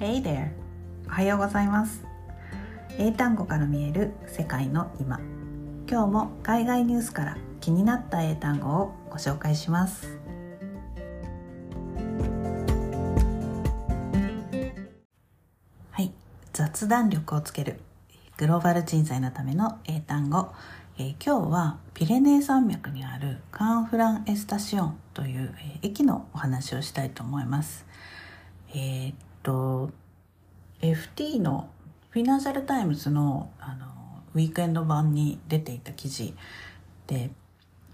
Hey there! おはようございます。英単語から見える世界の今。今日も海外ニュースから気になった英単語をご紹介します。はい。雑談力をつける。グローバル人材のための英単語。えー、今日はピレネー山脈にあるカンフランエスタシオンという、えー、駅のお話をしたいと思います。えー、っと FT のフィナンシャルタイムズのあのウィークエンド版に出ていた記事で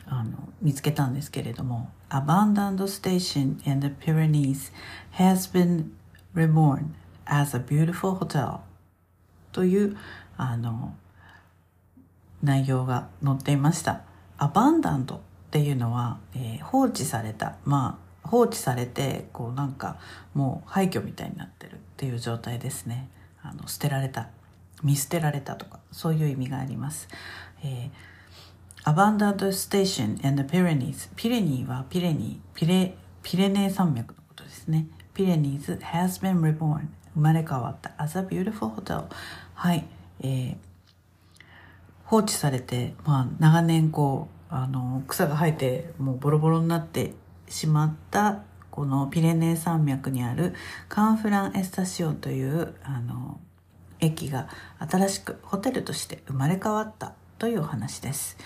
あの見つけたんですけれども「Abandoned Station in the Pyrenees has been reborn as a beautiful hotel」というあの内容が載っていました。 abandoned っていうのは、えー、放置された、まあ放置されてこうなんかもう廃墟みたいになってるっていう状態ですね。あの捨てられた、見捨てられたとかそういう意味があります。えー、Abandoned Station and the Pyrenees ピレニーはピレニーピレピレネー山脈のことですね。ピレニーズ has been reborn 生まれ変わった as a beautiful hotel はい、えー、放置されて、まあ、長年こうあの草が生えてもうボロボロになってしまったこのピレネー山脈にあるカンフランエスタシオンというあの駅が新しくホテルとして生まれ変わったというお話です。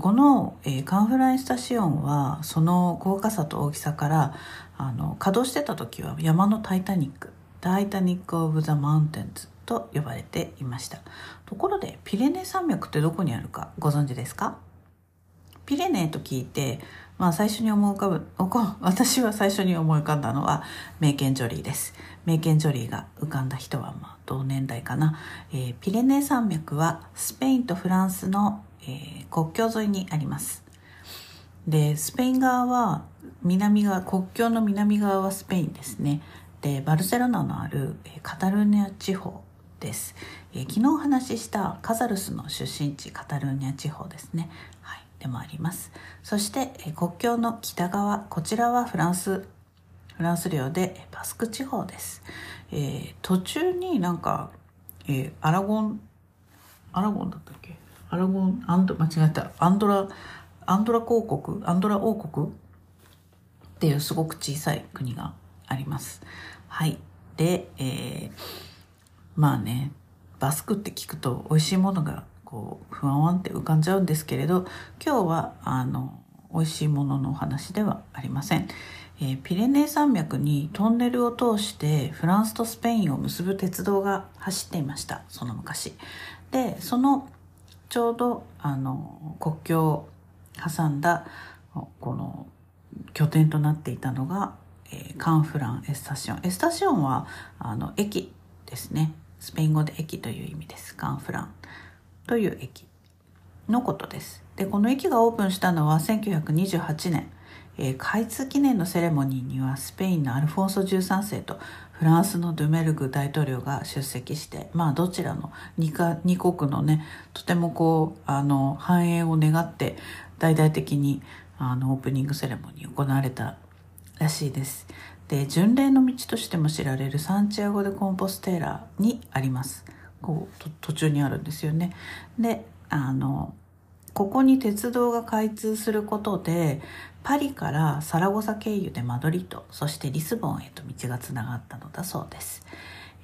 このカンフランエスタシオンはその豪華さと大きさからあの稼働してた時は山のタイタニックタイタニック・オブ・ザ・マウンテンズと呼ばれていましたところでピレネー山脈ってどこにあるかご存知ですか？ピレネーと聞いて、まあ、最初に思い浮かぶ私は最初に思い浮かんだのはメイケン・ジョリーです。メイケン・ジョリーが浮かんだ人はまあ同年代かな、えー、ピレネー山脈はスペインとフランスの、えー、国境沿いにあります。でスペイン側は南側国境の南側はスペインですね。でバルセロナのあるカタルーニャ地方です、えー、昨日お話ししたカザルスの出身地カタルーニャ地方ですね、はい、でもあります。そして、国境の北側こちらはフランスフランス領でバスク地方です、えー、途中になんか、えー、アラゴンアラゴンだったっけ？アラゴンアンド間違えた。アンドラアンドラ公国アンドラ王国？っていうすごく小さい国があります。はい。で、えーまあねバスクって聞くと美味しいものがこうふわわんって浮かんじゃうんですけれど今日はあの美味しいもののお話ではありません、えー、ピレネー山脈にトンネルを通してフランスとスペインを結ぶ鉄道が走っていました。その昔。でそのちょうどあの国境を挟んだこの拠点となっていたのが、えー、 Canfranc Estación。estación はあの駅ですね。スペイン語で駅という意味です。カンフラン。という駅のことです。で、この駅がオープンしたのは1928年。えー、開通記念のセレモニーにはスペインのアルフォンソ13世とフランスのドゥメルグ大統領が出席して、まあどちらの 2, か2国のね、とてもこう、あの、繁栄を願って大々的にあのオープニングセレモニー行われたらしいです。で巡礼の道としても知られるサンチアゴ・でコンポステーラにありますこう途中にあるんですよね。であのここに鉄道が開通することでパリからサラゴサ経由でマドリードそしてリスボンへと道がつながったのだそうです、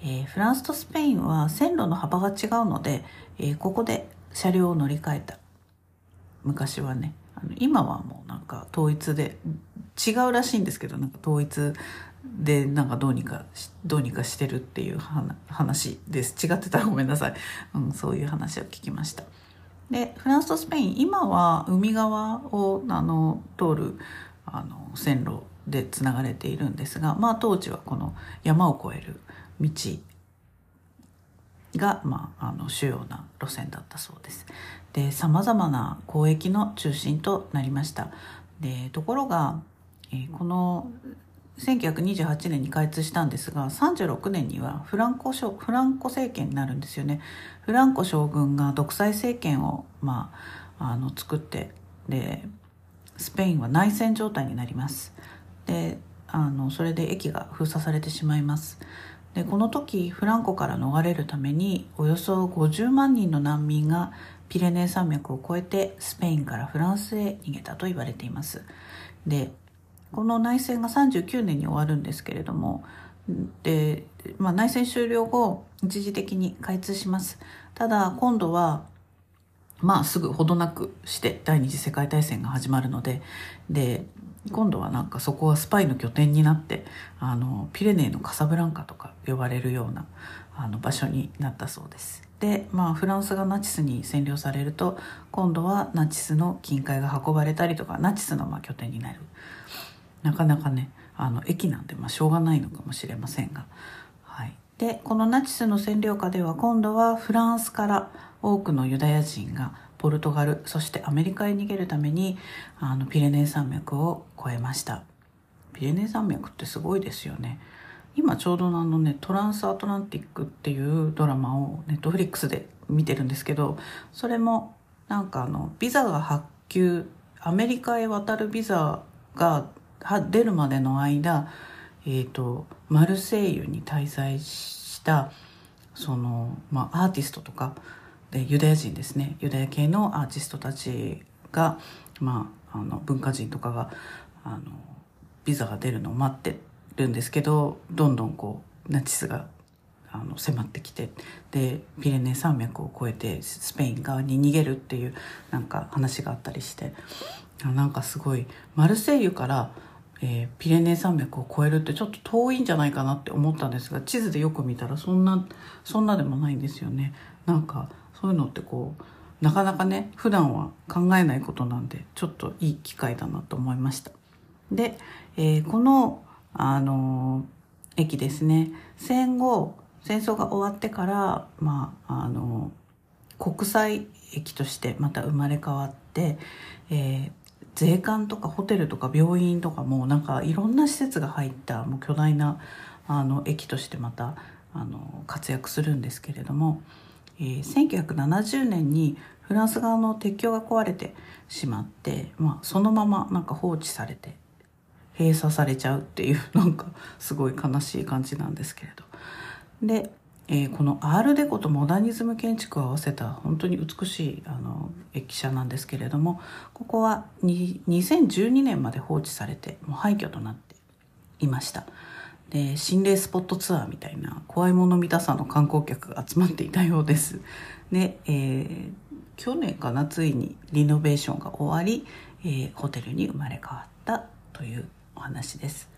えー、フランスとスペインは線路の幅が違うので、えー、ここで車両を乗り換えた。昔はねあの今はもうなんか統一で違うらしいんですけどなんか統一でなんかどうにかどうにかしてるっていう話です違ってたらごめんなさい、うん、そういう話を聞きましたでフランスとスペイン今は海側をあの通るあの線路でつながれているんですがまあ当時はこの山を越える道が、まあ、あの主要な路線だったそうです。でさまざまな交易の中心となりました。でところが、えー、この1928年に開通したんですが36年にはフランコフランコ政権になるんですよね。フランコ将軍が独裁政権を、まあ、あの作ってでスペインは内戦状態になります。であのそれで駅が封鎖されてしまいます。でこの時フランコから逃れるためにおよそ50万人の難民がピレネー山脈を越えてスペインからフランスへ逃げたと言われていますでこの内戦が39年に終わるんですけれどもで、まあ、内戦終了後一時的に開通します。ただ今度はまあすぐほどなくして第二次世界大戦が始まるのでで今度はなんかそこはスパイの拠点になってあのピレネーのカサブランカとか呼ばれるようなあの場所になったそうです。でまあフランスがナチスに占領されると今度はナチスの金塊が運ばれたりとかナチスのま拠点になる。なかなかねあの駅なんでまあしょうがないのかもしれませんが、はい、でこのナチスの占領下では今度はフランスから多くのユダヤ人がポルトガルそしてアメリカへ逃げるためにあのピレネー山脈を越えました。ピレネー山脈ってすごいですよね。今ちょうどあのね「トランスアトランティック」っていうドラマをネットフリックスで見てるんですけどそれもなんかあのビザが発給アメリカへ渡るビザが出るまでの間、えーと、マルセイユに滞在したその、まあ、アーティストとかでユダヤ人ですね。ユダヤ系のアーティストたちが、まあ、あの文化人とかがあのビザが出るのを待ってるんですけどどんどんこうナチスがあの迫ってきてでピレネー山脈を越えてスペイン側に逃げるっていうなんか話があったりしてなんかすごいマルセイユからえー、ピレネー山脈を越えるってちょっと遠いんじゃないかなって思ったんですが地図でよく見たらそんなそんなでもないんですよね。なんかそういうのってこうなかなかね普段は考えないことなんでちょっといい機会だなと思いました。で、えー、このあのー、駅ですね。戦後戦争が終わってからまああの国際駅としてまた生まれ変わって、え、税関とかホテルとか病院とかもなんかいろんな施設が入ったもう巨大なあの駅としてまたあの活躍するんですけれども、えー、1970年にフランス側の鉄橋が壊れてしまって、まあ、そのままなんか放置されて閉鎖されちゃうっていうなんかすごい悲しい感じなんですけれど。でえー、このアールデコとモダニズム建築を合わせた本当に美しいあの駅舎なんですけれどもここは2012年まで放置されてもう廃墟となっていました。で心霊スポットツアーみたいな怖いもの見たさの観光客が集まっていたようです。で、えー、去年かなついにリノベーションが終わり、えー、ホテルに生まれ変わったというお話です。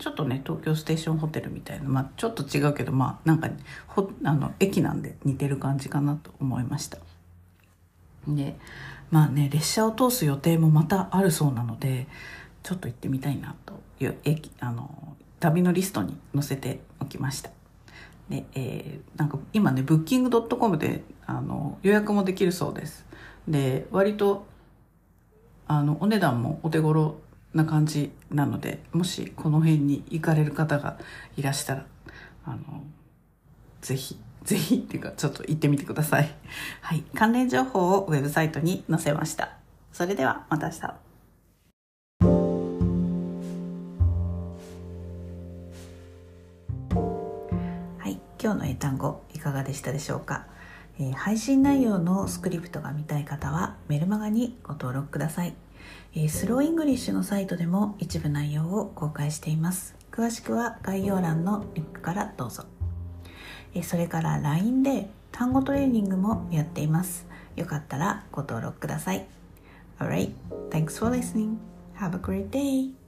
ちょっとね東京ステーションホテルみたいな、まあ、ちょっと違うけどまあなんかほあの駅なんで似てる感じかなと思いました。でまあね列車を通す予定もまたあるそうなのでちょっと行ってみたいなという駅あの旅のリストに載せておきました。で、えー、なんか今ねブッキングドットコムであの予約もできるそうです。で割とあのお値段もお手頃な感じなのでもしこの辺に行かれる方がいらしたらあのぜひぜひっていうかちょっと行ってみてください。はい。関連情報をウェブサイトに載せました。それではまた明日。はい。今日の英単語いかがでしたでしょうか、えー、配信内容のスクリプトが見たい方はメルマガにご登録ください。スローイングリッシュのサイトでも一部内容を公開しています詳しくは概要欄のリンクからどうぞ、それから LINE で単語トレーニングもやっていますよかったらご登録ください Alright, thanks for listening. Have a great day.